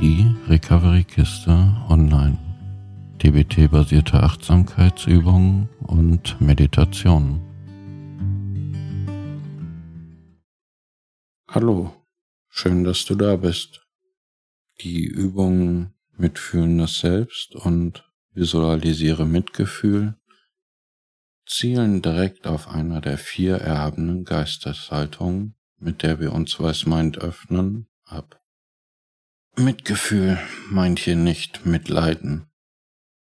die Recovery-Kiste online. DBT-basierte Achtsamkeitsübungen und Meditationen. Hallo, schön, dass du da bist. Die Übungen Mitfühlendes Selbst und Visualisiere Mitgefühl zielen direkt auf einer der vier erhabenen Geisteshaltungen, mit der wir uns Weiß Mind öffnen, ab. Mitgefühl meint hier nicht Mitleiden.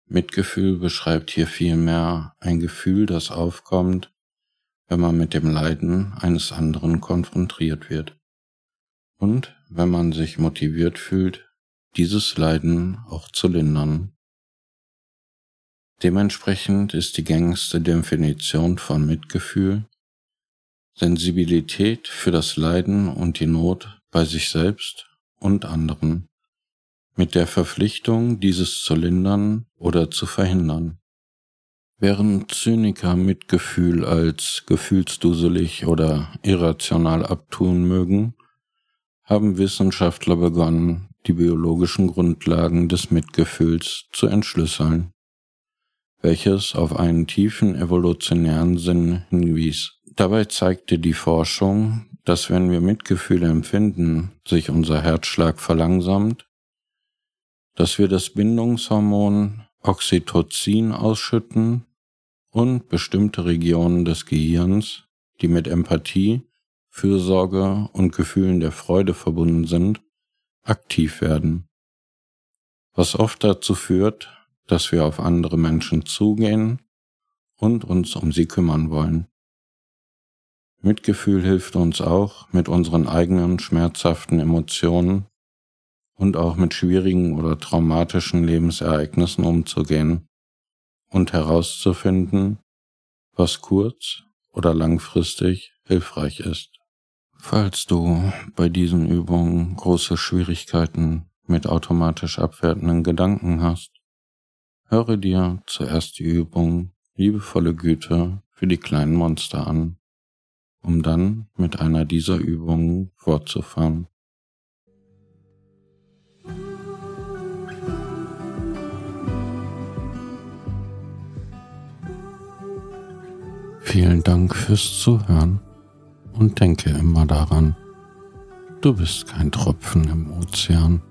Mitgefühl beschreibt hier vielmehr ein Gefühl, das aufkommt, wenn man mit dem Leiden eines anderen konfrontiert wird. Und wenn man sich motiviert fühlt, dieses Leiden auch zu lindern. Dementsprechend ist die gängigste Definition von Mitgefühl Sensibilität für das Leiden und die Not bei sich selbst und anderen, mit der Verpflichtung, dieses zu lindern oder zu verhindern. Während Zyniker Mitgefühl als gefühlsduselig oder irrational abtun mögen, haben Wissenschaftler begonnen, die biologischen Grundlagen des Mitgefühls zu entschlüsseln, welches auf einen tiefen evolutionären Sinn hinwies. Dabei zeigte die Forschung, dass wenn wir Mitgefühl empfinden, sich unser Herzschlag verlangsamt, dass wir das Bindungshormon Oxytocin ausschütten und bestimmte Regionen des Gehirns, die mit Empathie, Fürsorge und Gefühlen der Freude verbunden sind, aktiv werden. Was oft dazu führt, dass wir auf andere Menschen zugehen und uns um sie kümmern wollen. Mitgefühl hilft uns auch, mit unseren eigenen schmerzhaften Emotionen und auch mit schwierigen oder traumatischen Lebensereignissen umzugehen und herauszufinden, was kurz- oder langfristig hilfreich ist. Falls du bei diesen Übungen große Schwierigkeiten mit automatisch abwertenden Gedanken hast, höre dir zuerst die Übung liebevolle Güte für die kleinen Monster an, um dann mit einer dieser Übungen fortzufahren. Vielen Dank fürs Zuhören und denke immer daran, du bist kein Tropfen im Ozean,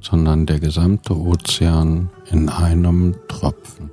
sondern der gesamte Ozean in einem Tropfen.